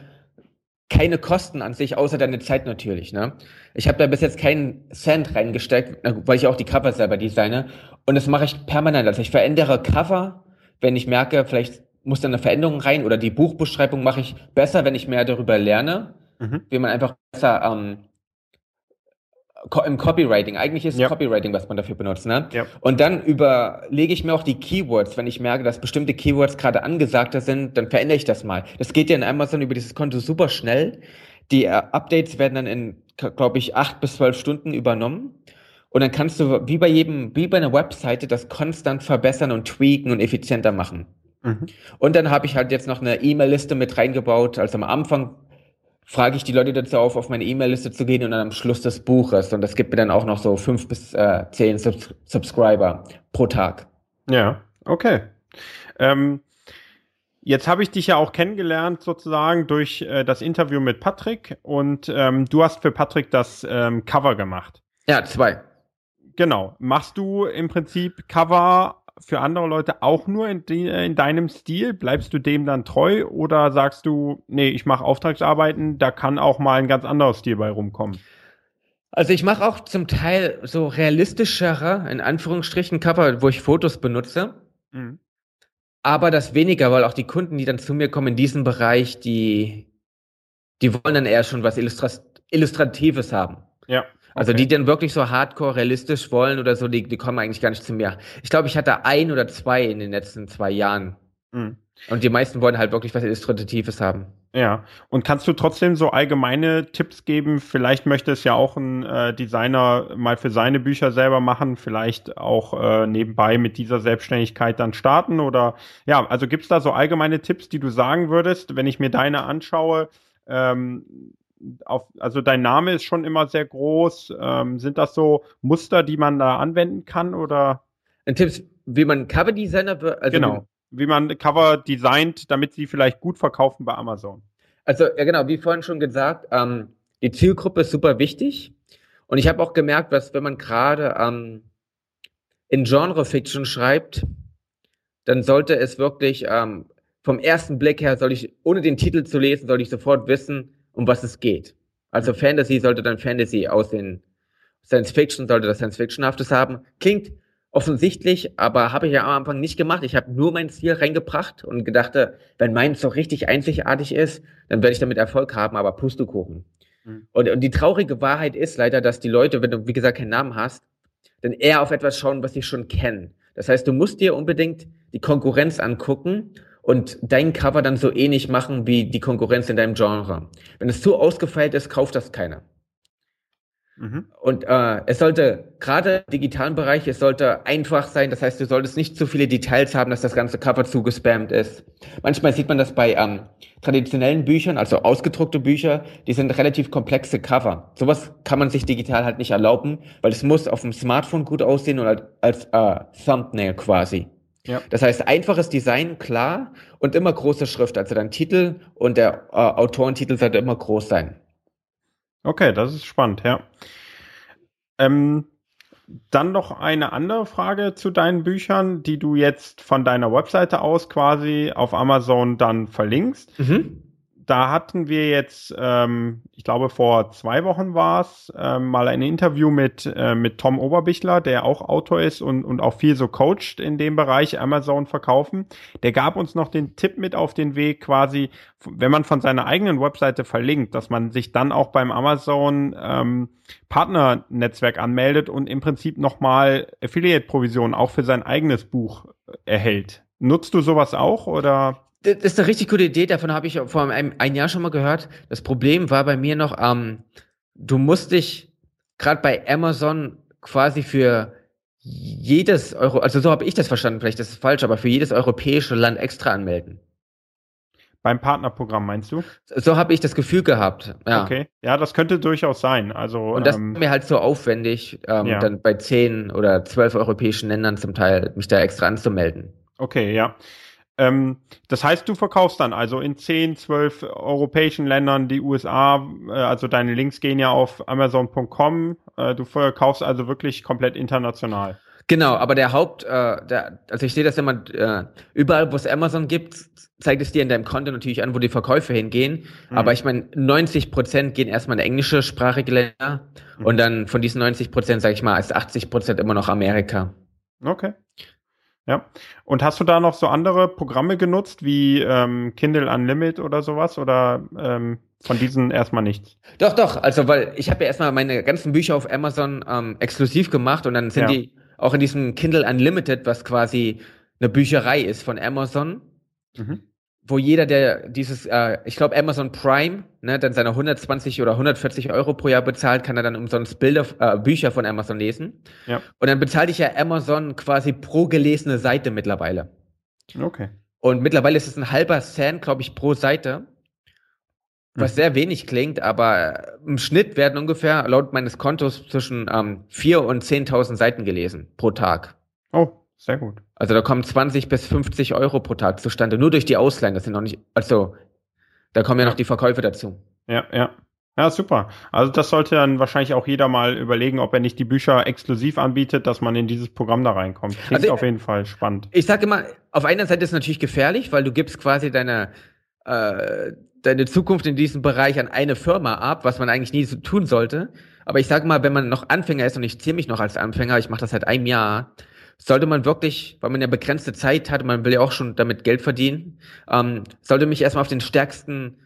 Speaker 1: keine Kosten an sich, außer deine Zeit natürlich. Ne? Ich habe da bis jetzt keinen Cent reingesteckt, weil ich auch die Cover selber designe. Und das mache ich permanent. Also ich verändere Cover, wenn ich merke, vielleicht muss dann eine Veränderung rein oder die Buchbeschreibung mache ich besser, wenn ich mehr darüber lerne, mhm. wie man einfach besser ähm, im Copywriting. Eigentlich ist ja. Copywriting, was man dafür benutzt. Ne? Ja. Und dann überlege ich mir auch die Keywords. Wenn ich merke, dass bestimmte Keywords gerade angesagter sind, dann verändere ich das mal. Das geht ja in Amazon über dieses Konto super schnell. Die äh, Updates werden dann in, glaube ich, acht bis zwölf Stunden übernommen. Und dann kannst du wie bei jedem, wie bei einer Webseite das konstant verbessern und tweaken und effizienter machen. Mhm. Und dann habe ich halt jetzt noch eine E-Mail-Liste mit reingebaut. Also am Anfang frage ich die Leute dazu auf, auf meine E-Mail-Liste zu gehen und dann am Schluss des Buches. Und das gibt mir dann auch noch so fünf bis äh, zehn Subs Subscriber pro Tag.
Speaker 2: Ja, okay. Ähm, Jetzt habe ich dich ja auch kennengelernt sozusagen durch äh, das Interview mit Patrick und ähm, du hast für Patrick das ähm, Cover gemacht.
Speaker 1: Ja, zwei.
Speaker 2: Genau. Machst du im Prinzip Cover für andere Leute auch nur in, de in deinem Stil? Bleibst du dem dann treu oder sagst du, nee, ich mache Auftragsarbeiten, da kann auch mal ein ganz anderer Stil bei rumkommen?
Speaker 1: Also ich mache auch zum Teil so realistischere, in Anführungsstrichen, Cover, wo ich Fotos benutze. Mhm. Aber das weniger, weil auch die Kunden, die dann zu mir kommen in diesem Bereich, die, die wollen dann eher schon was Illustra Illustratives haben. Ja. Also die dann wirklich so hardcore realistisch wollen oder so, die, die kommen eigentlich gar nicht zu mir. Ich glaube, ich hatte ein oder zwei in den letzten zwei Jahren. Mhm. Und die meisten wollen halt wirklich was Illustratives haben.
Speaker 2: Ja, und kannst du trotzdem so allgemeine Tipps geben? Vielleicht möchte es ja auch ein äh, Designer mal für seine Bücher selber machen, vielleicht auch äh, nebenbei mit dieser Selbstständigkeit dann starten oder ja, also gibt's da so allgemeine Tipps, die du sagen würdest, wenn ich mir deine anschaue? Ähm, auf, also dein Name ist schon immer sehr groß. Ähm, sind das so Muster, die man da anwenden kann oder?
Speaker 1: Ein Tipps, wie man Coverdesigner
Speaker 2: wird? Also genau, wie man Cover designt, damit sie vielleicht gut verkaufen bei Amazon.
Speaker 1: Also ja genau, wie vorhin schon gesagt, ähm, die Zielgruppe ist super wichtig. Und ich habe auch gemerkt, dass wenn man gerade ähm, in Genre-Fiction schreibt, dann sollte es wirklich ähm, vom ersten Blick her, soll ich, ohne den Titel zu lesen, soll ich sofort wissen, um was es geht. Also mhm. Fantasy sollte dann Fantasy aussehen. Science Fiction sollte das Science Fictionhaftes haben. Klingt offensichtlich, aber habe ich ja am Anfang nicht gemacht. Ich habe nur mein Ziel reingebracht und gedachte, wenn meins so richtig einzigartig ist, dann werde ich damit Erfolg haben, aber Pustekuchen. Mhm. Und, und die traurige Wahrheit ist leider, dass die Leute, wenn du, wie gesagt, keinen Namen hast, dann eher auf etwas schauen, was sie schon kennen. Das heißt, du musst dir unbedingt die Konkurrenz angucken und dein Cover dann so ähnlich machen wie die Konkurrenz in deinem Genre. Wenn es zu ausgefeilt ist, kauft das keiner. Mhm. Und äh, es sollte gerade im digitalen Bereich, es sollte einfach sein. Das heißt, du solltest nicht zu viele Details haben, dass das ganze Cover zugespammt ist. Manchmal sieht man das bei ähm, traditionellen Büchern, also ausgedruckte Bücher, die sind relativ komplexe Cover. Sowas kann man sich digital halt nicht erlauben, weil es muss auf dem Smartphone gut aussehen und als, als äh, Thumbnail quasi. Ja. Das heißt, einfaches Design, klar, und immer große Schrift. Also dein Titel und der äh, Autorentitel sollte immer groß sein.
Speaker 2: Okay, das ist spannend, ja. Ähm, dann noch eine andere Frage zu deinen Büchern, die du jetzt von deiner Webseite aus quasi auf Amazon dann verlinkst. Mhm da hatten wir jetzt, ähm, ich glaube vor zwei Wochen war es, ähm, mal ein Interview mit, äh, mit Tom Oberbichler, der auch Autor ist und, und auch viel so coacht in dem Bereich Amazon verkaufen. Der gab uns noch den Tipp mit auf den Weg quasi, wenn man von seiner eigenen Webseite verlinkt, dass man sich dann auch beim Amazon ähm, Partnernetzwerk anmeldet und im Prinzip nochmal Affiliate-Provision auch für sein eigenes Buch erhält. Nutzt du sowas auch oder?
Speaker 1: Das ist eine richtig gute Idee, davon habe ich vor einem ein Jahr schon mal gehört. Das Problem war bei mir noch, ähm, du musst dich gerade bei Amazon quasi für jedes Euro, also so habe ich das verstanden, vielleicht ist es falsch, aber für jedes europäische Land extra anmelden.
Speaker 2: Beim Partnerprogramm meinst du?
Speaker 1: So habe ich das Gefühl gehabt. Ja.
Speaker 2: Okay, ja, das könnte durchaus sein. Also
Speaker 1: und das ähm, ist mir halt so aufwendig, ähm, ja. dann bei zehn oder zwölf europäischen Ländern zum Teil mich da extra anzumelden.
Speaker 2: Okay, ja. Ähm, das heißt, du verkaufst dann also in 10, 12 europäischen Ländern die USA, äh, also deine Links gehen ja auf Amazon.com, äh, du verkaufst also wirklich komplett international.
Speaker 1: Genau, aber der Haupt, äh, der, also ich sehe das immer, äh, überall, wo es Amazon gibt, zeigt es dir in deinem Konto natürlich an, wo die Verkäufe hingehen. Mhm. Aber ich meine, 90 Prozent gehen erstmal in englische sprachige Länder mhm. und dann von diesen 90 Prozent, sage ich mal, ist 80 Prozent immer noch Amerika.
Speaker 2: Okay. Ja. Und hast du da noch so andere Programme genutzt, wie ähm, Kindle Unlimited oder sowas? Oder ähm, von diesen erstmal nichts.
Speaker 1: Doch, doch. Also, weil ich habe ja erstmal meine ganzen Bücher auf Amazon ähm, exklusiv gemacht und dann sind ja. die auch in diesem Kindle Unlimited, was quasi eine Bücherei ist von Amazon. Mhm wo jeder, der dieses, äh, ich glaube, Amazon Prime, ne, dann seine 120 oder 140 Euro pro Jahr bezahlt, kann er dann umsonst Bilder, äh, Bücher von Amazon lesen. Ja. Und dann bezahle ich ja Amazon quasi pro gelesene Seite mittlerweile.
Speaker 2: Okay.
Speaker 1: Und mittlerweile ist es ein halber Cent, glaube ich, pro Seite. Was mhm. sehr wenig klingt, aber im Schnitt werden ungefähr laut meines Kontos zwischen ähm, 4.000 und 10.000 Seiten gelesen pro Tag.
Speaker 2: Oh, sehr gut.
Speaker 1: Also da kommen 20 bis 50 Euro pro Tag zustande, nur durch die Ausleihen. Das sind noch nicht, also da kommen ja noch die Verkäufe dazu.
Speaker 2: Ja, ja. Ja, super. Also das sollte dann wahrscheinlich auch jeder mal überlegen, ob er nicht die Bücher exklusiv anbietet, dass man in dieses Programm da reinkommt. Klingt also, auf jeden Fall spannend.
Speaker 1: Ich sage immer, auf einer Seite ist es natürlich gefährlich, weil du gibst quasi deine äh, deine Zukunft in diesem Bereich an eine Firma ab, was man eigentlich nie so tun sollte. Aber ich sage mal, wenn man noch Anfänger ist und ich zähle mich noch als Anfänger, ich mache das seit einem Jahr, sollte man wirklich, weil man ja begrenzte Zeit hat, man will ja auch schon damit Geld verdienen, ähm, sollte mich erstmal auf den stärksten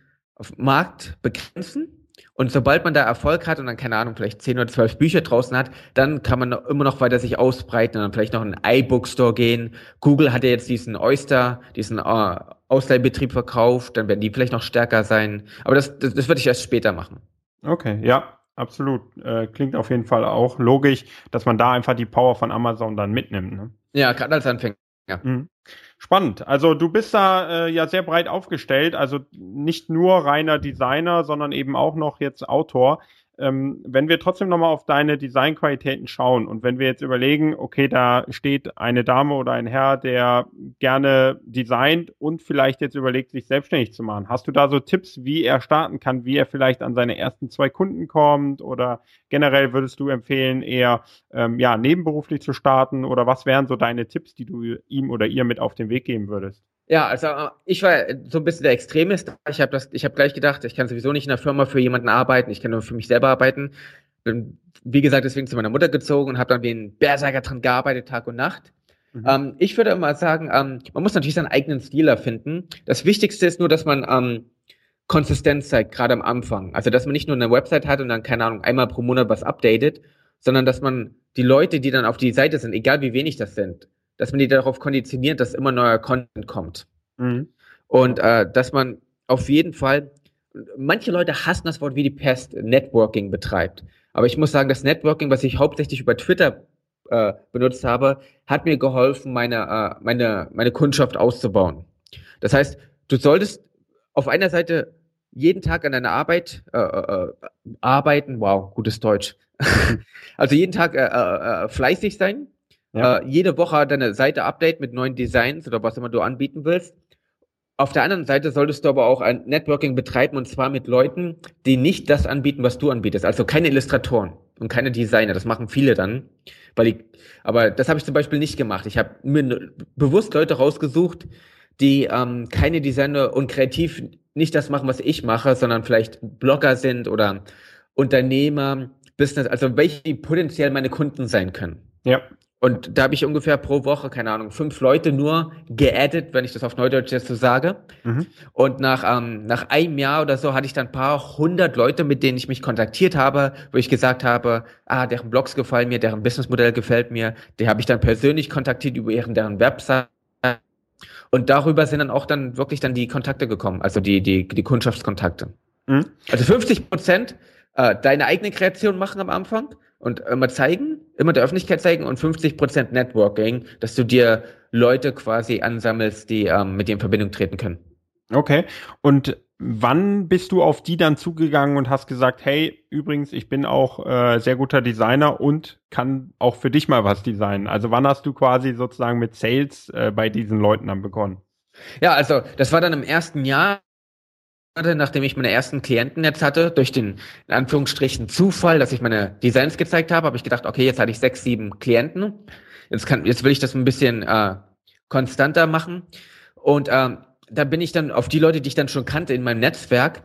Speaker 1: Markt begrenzen. Und sobald man da Erfolg hat und dann, keine Ahnung, vielleicht zehn oder zwölf Bücher draußen hat, dann kann man immer noch weiter sich ausbreiten und dann vielleicht noch in einen iBookstore gehen. Google hat ja jetzt diesen Oyster, diesen äh, Ausleihbetrieb verkauft, dann werden die vielleicht noch stärker sein. Aber das, das, das würde ich erst später machen.
Speaker 2: Okay, ja, absolut. Äh, klingt auf jeden Fall auch logisch, dass man da einfach die Power von Amazon dann mitnimmt. Ne?
Speaker 1: Ja, gerade als Anfänger. Mhm.
Speaker 2: Spannend. Also du bist da äh, ja sehr breit aufgestellt, also nicht nur reiner Designer, sondern eben auch noch jetzt Autor ähm, wenn wir trotzdem nochmal auf deine Designqualitäten schauen und wenn wir jetzt überlegen, okay, da steht eine Dame oder ein Herr, der gerne designt und vielleicht jetzt überlegt, sich selbstständig zu machen. Hast du da so Tipps, wie er starten kann, wie er vielleicht an seine ersten zwei Kunden kommt oder generell würdest du empfehlen, eher ähm, ja, nebenberuflich zu starten oder was wären so deine Tipps, die du ihm oder ihr mit auf den Weg geben würdest?
Speaker 1: Ja, also äh, ich war so ein bisschen der Extremist. Ich habe das, ich habe gleich gedacht, ich kann sowieso nicht in einer Firma für jemanden arbeiten, ich kann nur für mich selber arbeiten. Bin, wie gesagt, deswegen zu meiner Mutter gezogen und habe dann wie ein Berserker dran gearbeitet, Tag und Nacht. Mhm. Ähm, ich würde immer sagen, ähm, man muss natürlich seinen eigenen Stil erfinden. Das Wichtigste ist nur, dass man ähm, Konsistenz zeigt, gerade am Anfang. Also, dass man nicht nur eine Website hat und dann, keine Ahnung, einmal pro Monat was updatet, sondern dass man die Leute, die dann auf die Seite sind, egal wie wenig das sind, dass man die darauf konditioniert, dass immer neuer Content kommt. Mhm. Und äh, dass man auf jeden Fall, manche Leute hassen das Wort wie die Pest, Networking betreibt. Aber ich muss sagen, das Networking, was ich hauptsächlich über Twitter äh, benutzt habe, hat mir geholfen, meine, äh, meine, meine Kundschaft auszubauen. Das heißt, du solltest auf einer Seite jeden Tag an deiner Arbeit äh, äh, äh arbeiten, wow, gutes Deutsch. also jeden Tag äh, äh, äh fleißig sein ja. Äh, jede Woche deine Seite update mit neuen Designs oder was immer du anbieten willst. Auf der anderen Seite solltest du aber auch ein Networking betreiben und zwar mit Leuten, die nicht das anbieten, was du anbietest. Also keine Illustratoren und keine Designer. Das machen viele dann. Weil ich, aber das habe ich zum Beispiel nicht gemacht. Ich habe mir bewusst Leute rausgesucht, die ähm, keine Designer und kreativ nicht das machen, was ich mache, sondern vielleicht Blogger sind oder Unternehmer, Business, also welche potenziell meine Kunden sein können.
Speaker 2: Ja.
Speaker 1: Und da habe ich ungefähr pro Woche, keine Ahnung, fünf Leute nur geaddet, wenn ich das auf Neudeutsch jetzt so sage. Mhm. Und nach, ähm, nach einem Jahr oder so hatte ich dann ein paar hundert Leute, mit denen ich mich kontaktiert habe, wo ich gesagt habe, ah, deren Blogs gefallen mir, deren Businessmodell gefällt mir. Die habe ich dann persönlich kontaktiert über ihren, deren Website. Und darüber sind dann auch dann wirklich dann die Kontakte gekommen, also die, die, die Kundschaftskontakte. Mhm. Also 50 Prozent äh, deine eigene Kreation machen am Anfang und immer zeigen, immer der Öffentlichkeit zeigen und 50 Prozent Networking, dass du dir Leute quasi ansammelst, die ähm, mit dir in Verbindung treten können.
Speaker 2: Okay. Und wann bist du auf die dann zugegangen und hast gesagt, hey, übrigens, ich bin auch äh, sehr guter Designer und kann auch für dich mal was designen? Also wann hast du quasi sozusagen mit Sales äh, bei diesen Leuten dann begonnen?
Speaker 1: Ja, also das war dann im ersten Jahr nachdem ich meine ersten Klienten jetzt hatte, durch den, in Anführungsstrichen, Zufall, dass ich meine Designs gezeigt habe, habe ich gedacht, okay, jetzt hatte ich sechs, sieben Klienten. Jetzt kann, jetzt will ich das ein bisschen äh, konstanter machen. Und ähm, da bin ich dann auf die Leute, die ich dann schon kannte in meinem Netzwerk,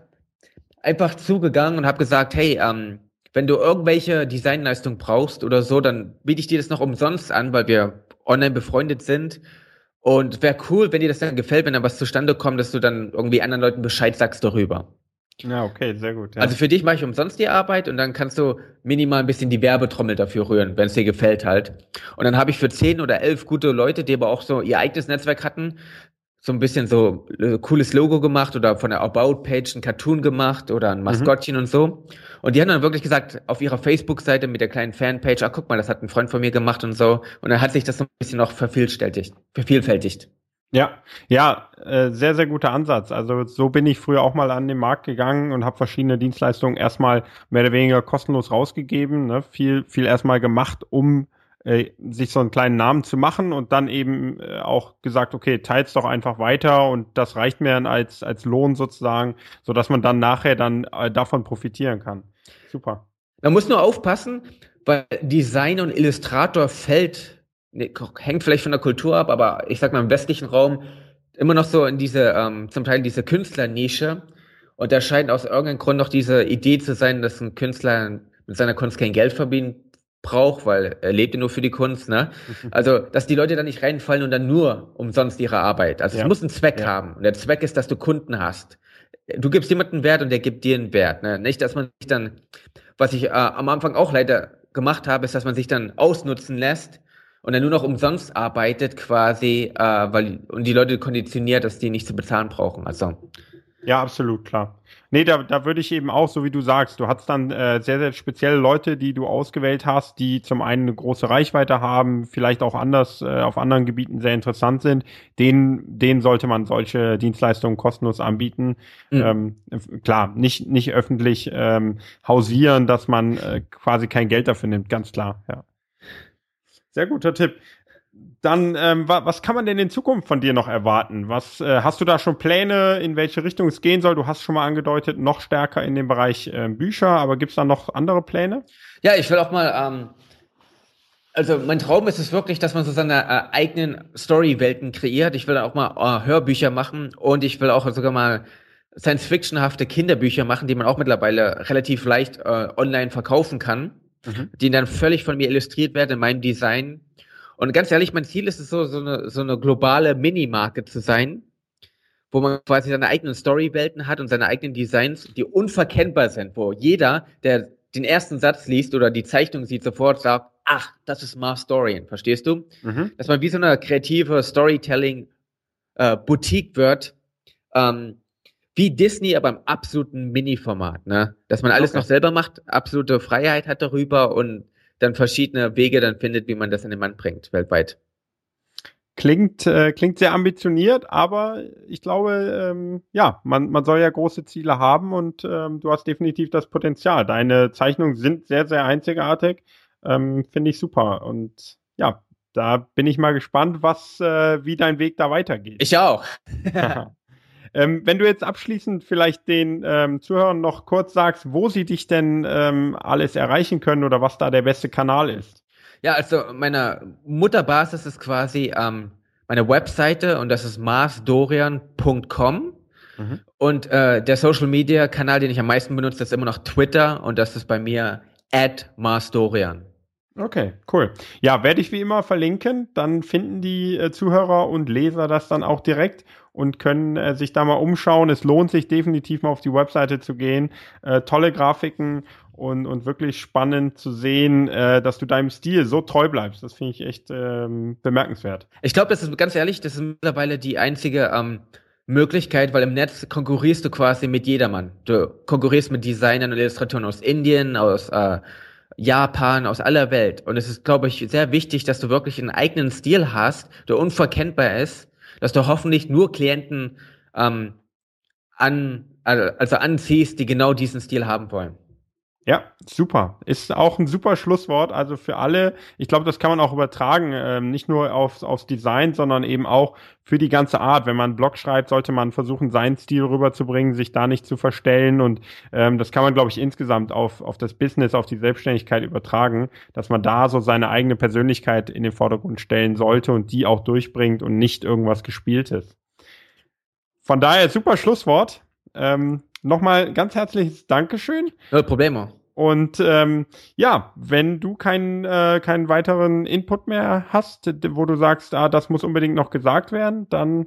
Speaker 1: einfach zugegangen und habe gesagt, hey, ähm, wenn du irgendwelche Designleistung brauchst oder so, dann biete ich dir das noch umsonst an, weil wir online befreundet sind. Und wäre cool, wenn dir das dann gefällt, wenn da was zustande kommt, dass du dann irgendwie anderen Leuten Bescheid sagst darüber.
Speaker 2: Ja, okay, sehr gut. Ja.
Speaker 1: Also für dich mache ich umsonst die Arbeit und dann kannst du minimal ein bisschen die Werbetrommel dafür rühren, wenn es dir gefällt halt. Und dann habe ich für zehn oder elf gute Leute, die aber auch so ihr eigenes Netzwerk hatten, so ein bisschen so äh, cooles Logo gemacht oder von der About-Page ein Cartoon gemacht oder ein Maskottchen mhm. und so. Und die haben dann wirklich gesagt, auf ihrer Facebook-Seite mit der kleinen Fanpage, ah, guck mal, das hat ein Freund von mir gemacht und so. Und dann hat sich das so ein bisschen noch vervielfältigt. vervielfältigt.
Speaker 2: Ja, ja, äh, sehr, sehr guter Ansatz. Also so bin ich früher auch mal an den Markt gegangen und habe verschiedene Dienstleistungen erstmal mehr oder weniger kostenlos rausgegeben. Ne? Viel, viel erstmal gemacht, um äh, sich so einen kleinen Namen zu machen und dann eben äh, auch gesagt, okay, teils doch einfach weiter und das reicht mir dann als, als Lohn sozusagen, so dass man dann nachher dann äh, davon profitieren kann. Super.
Speaker 1: Man muss nur aufpassen, weil Design und Illustrator fällt nee, hängt vielleicht von der Kultur ab, aber ich sag mal im westlichen Raum immer noch so in diese, ähm, zum Teil in diese Künstlernische. Und da scheint aus irgendeinem Grund noch diese Idee zu sein, dass ein Künstler mit seiner Kunst kein Geld verdienen braucht, weil er lebt ja nur für die Kunst, ne? Also, dass die Leute da nicht reinfallen und dann nur umsonst ihre Arbeit. Also, ja. es muss einen Zweck ja. haben. Und der Zweck ist, dass du Kunden hast. Du gibst jemanden Wert und der gibt dir einen Wert, ne? Nicht, dass man sich dann, was ich äh, am Anfang auch leider gemacht habe, ist, dass man sich dann ausnutzen lässt und dann nur noch umsonst arbeitet quasi, äh, weil und die Leute konditioniert, dass die nicht zu bezahlen brauchen. Also
Speaker 2: ja, absolut, klar. Nee, da, da würde ich eben auch, so wie du sagst, du hast dann äh, sehr, sehr spezielle Leute, die du ausgewählt hast, die zum einen eine große Reichweite haben, vielleicht auch anders äh, auf anderen Gebieten sehr interessant sind. Denen, denen sollte man solche Dienstleistungen kostenlos anbieten. Mhm. Ähm, klar, nicht, nicht öffentlich ähm, hausieren, dass man äh, quasi kein Geld dafür nimmt, ganz klar, ja. Sehr guter Tipp. Dann, ähm, wa was kann man denn in Zukunft von dir noch erwarten? Was äh, hast du da schon Pläne, in welche Richtung es gehen soll? Du hast schon mal angedeutet, noch stärker in dem Bereich äh, Bücher, aber gibt es da noch andere Pläne?
Speaker 1: Ja, ich will auch mal, ähm, also mein Traum ist es wirklich, dass man so seine äh, eigenen Storywelten kreiert. Ich will auch mal äh, Hörbücher machen und ich will auch sogar mal Science-Fictionhafte Kinderbücher machen, die man auch mittlerweile relativ leicht äh, online verkaufen kann mhm. die dann völlig von mir illustriert werden in meinem Design. Und ganz ehrlich, mein Ziel ist es so, so eine, so eine globale Minimarke zu sein, wo man quasi seine eigenen Storywelten hat und seine eigenen Designs, die unverkennbar sind, wo jeder, der den ersten Satz liest oder die Zeichnung sieht, sofort sagt, ach, das ist Mars Dorian, verstehst du? Mhm. Dass man wie so eine kreative Storytelling äh, Boutique wird, ähm, wie Disney, aber im absoluten Mini-Format, ne? Dass man alles okay. noch selber macht, absolute Freiheit hat darüber und dann verschiedene Wege dann findet, wie man das an den Mann bringt, weltweit.
Speaker 2: Klingt, äh, klingt sehr ambitioniert, aber ich glaube, ähm, ja, man, man soll ja große Ziele haben und ähm, du hast definitiv das Potenzial. Deine Zeichnungen sind sehr, sehr einzigartig. Ähm, Finde ich super. Und ja, da bin ich mal gespannt, was, äh, wie dein Weg da weitergeht.
Speaker 1: Ich auch.
Speaker 2: Ähm, wenn du jetzt abschließend vielleicht den ähm, Zuhörern noch kurz sagst, wo sie dich denn ähm, alles erreichen können oder was da der beste Kanal ist.
Speaker 1: Ja, also meine Mutterbasis ist quasi ähm, meine Webseite und das ist marsdorian.com. Mhm. Und äh, der Social Media Kanal, den ich am meisten benutze, ist immer noch Twitter und das ist bei mir at marsdorian.
Speaker 2: Okay, cool. Ja, werde ich wie immer verlinken. Dann finden die äh, Zuhörer und Leser das dann auch direkt und können äh, sich da mal umschauen. Es lohnt sich definitiv mal auf die Webseite zu gehen. Äh, tolle Grafiken und, und wirklich spannend zu sehen, äh, dass du deinem Stil so treu bleibst. Das finde ich echt ähm, bemerkenswert.
Speaker 1: Ich glaube, das ist ganz ehrlich, das ist mittlerweile die einzige ähm, Möglichkeit, weil im Netz konkurrierst du quasi mit jedermann. Du konkurrierst mit Designern und Illustratoren aus Indien, aus äh, Japan, aus aller Welt. Und es ist, glaube ich, sehr wichtig, dass du wirklich einen eigenen Stil hast, der unverkennbar ist, dass du hoffentlich nur Klienten ähm, an, also anziehst, die genau diesen Stil haben wollen.
Speaker 2: Ja, super. Ist auch ein super Schlusswort. Also für alle, ich glaube, das kann man auch übertragen, ähm, nicht nur aufs, aufs Design, sondern eben auch für die ganze Art. Wenn man einen Blog schreibt, sollte man versuchen, seinen Stil rüberzubringen, sich da nicht zu verstellen. Und ähm, das kann man, glaube ich, insgesamt auf, auf das Business, auf die Selbstständigkeit übertragen, dass man da so seine eigene Persönlichkeit in den Vordergrund stellen sollte und die auch durchbringt und nicht irgendwas Gespieltes. Von daher super Schlusswort. Ähm, Nochmal ganz herzliches Dankeschön.
Speaker 1: No Problemo.
Speaker 2: Und ähm, ja, wenn du keinen äh, keinen weiteren Input mehr hast, wo du sagst, ah, das muss unbedingt noch gesagt werden, dann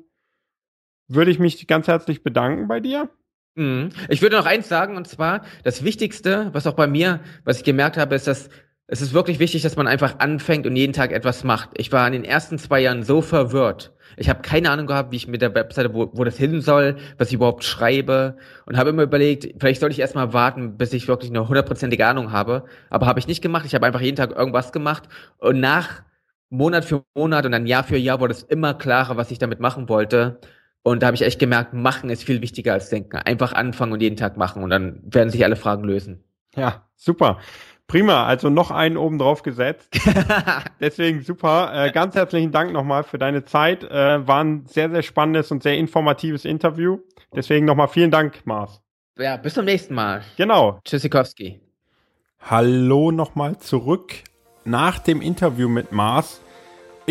Speaker 2: würde ich mich ganz herzlich bedanken bei dir.
Speaker 1: Mhm. Ich würde noch eins sagen, und zwar das Wichtigste, was auch bei mir, was ich gemerkt habe, ist, dass es ist wirklich wichtig, dass man einfach anfängt und jeden Tag etwas macht. Ich war in den ersten zwei Jahren so verwirrt. Ich habe keine Ahnung gehabt, wie ich mit der Webseite, wo, wo das hin soll, was ich überhaupt schreibe und habe immer überlegt, vielleicht sollte ich erstmal warten, bis ich wirklich eine hundertprozentige Ahnung habe. Aber habe ich nicht gemacht. Ich habe einfach jeden Tag irgendwas gemacht und nach Monat für Monat und dann Jahr für Jahr wurde es immer klarer, was ich damit machen wollte. Und da habe ich echt gemerkt, machen ist viel wichtiger als denken. Einfach anfangen und jeden Tag machen und dann werden sich alle Fragen lösen.
Speaker 2: Ja, super. Prima, also noch einen oben drauf gesetzt. Deswegen super. Äh, ganz herzlichen Dank nochmal für deine Zeit. Äh, war ein sehr, sehr spannendes und sehr informatives Interview. Deswegen nochmal vielen Dank, Mars.
Speaker 1: Ja, bis zum nächsten Mal.
Speaker 2: Genau.
Speaker 1: Tschüssikowski.
Speaker 2: Hallo nochmal zurück nach dem Interview mit Mars.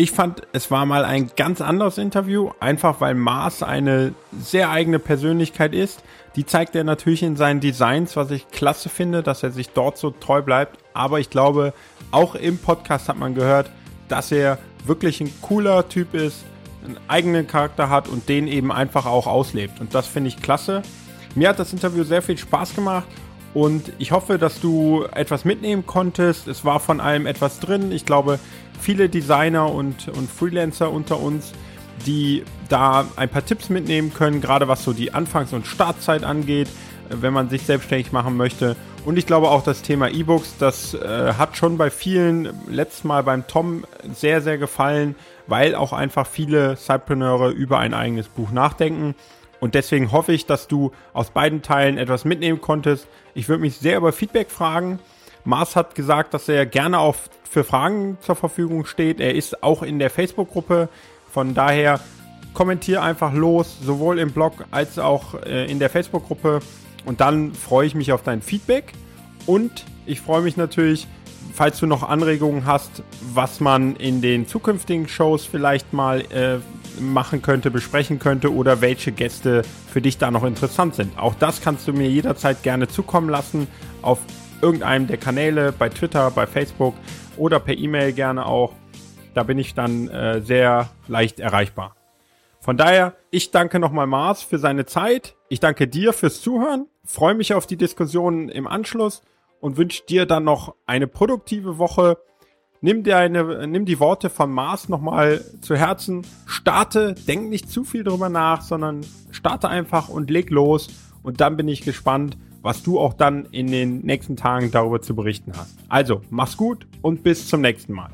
Speaker 2: Ich fand, es war mal ein ganz anderes Interview, einfach weil Mars eine sehr eigene Persönlichkeit ist. Die zeigt er natürlich in seinen Designs, was ich klasse finde, dass er sich dort so treu bleibt. Aber ich glaube, auch im Podcast hat man gehört, dass er wirklich ein cooler Typ ist, einen eigenen Charakter hat und den eben einfach auch auslebt. Und das finde ich klasse. Mir hat das Interview sehr viel Spaß gemacht und ich hoffe, dass du etwas mitnehmen konntest. Es war von allem etwas drin. Ich glaube, viele Designer und, und Freelancer unter uns, die da ein paar Tipps mitnehmen können, gerade was so die Anfangs- und Startzeit angeht, wenn man sich selbstständig machen möchte. Und ich glaube auch das Thema E-Books, das äh, hat schon bei vielen letztes Mal beim Tom sehr, sehr gefallen, weil auch einfach viele Cypreneure über ein eigenes Buch nachdenken. Und deswegen hoffe ich, dass du aus beiden Teilen etwas mitnehmen konntest. Ich würde mich sehr über Feedback fragen. Mars hat gesagt, dass er gerne auch für Fragen zur Verfügung steht. Er ist auch in der Facebook-Gruppe. Von daher kommentier einfach los, sowohl im Blog als auch äh, in der Facebook-Gruppe. Und dann freue ich mich auf dein Feedback. Und ich freue mich natürlich, falls du noch Anregungen hast, was man in den zukünftigen Shows vielleicht mal äh, machen könnte, besprechen könnte oder welche Gäste für dich da noch interessant sind. Auch das kannst du mir jederzeit gerne zukommen lassen auf irgendeinem der Kanäle, bei Twitter, bei Facebook oder per E-Mail gerne auch. Da bin ich dann äh, sehr leicht erreichbar. Von daher, ich danke nochmal Mars für seine Zeit. Ich danke dir fürs Zuhören. Freue mich auf die Diskussionen im Anschluss und wünsche dir dann noch eine produktive Woche. Nimm, deine, nimm die Worte von Mars nochmal zu Herzen. Starte, denk nicht zu viel drüber nach, sondern starte einfach und leg los. Und dann bin ich gespannt, was du auch dann in den nächsten Tagen darüber zu berichten hast. Also, mach's gut und bis zum nächsten Mal.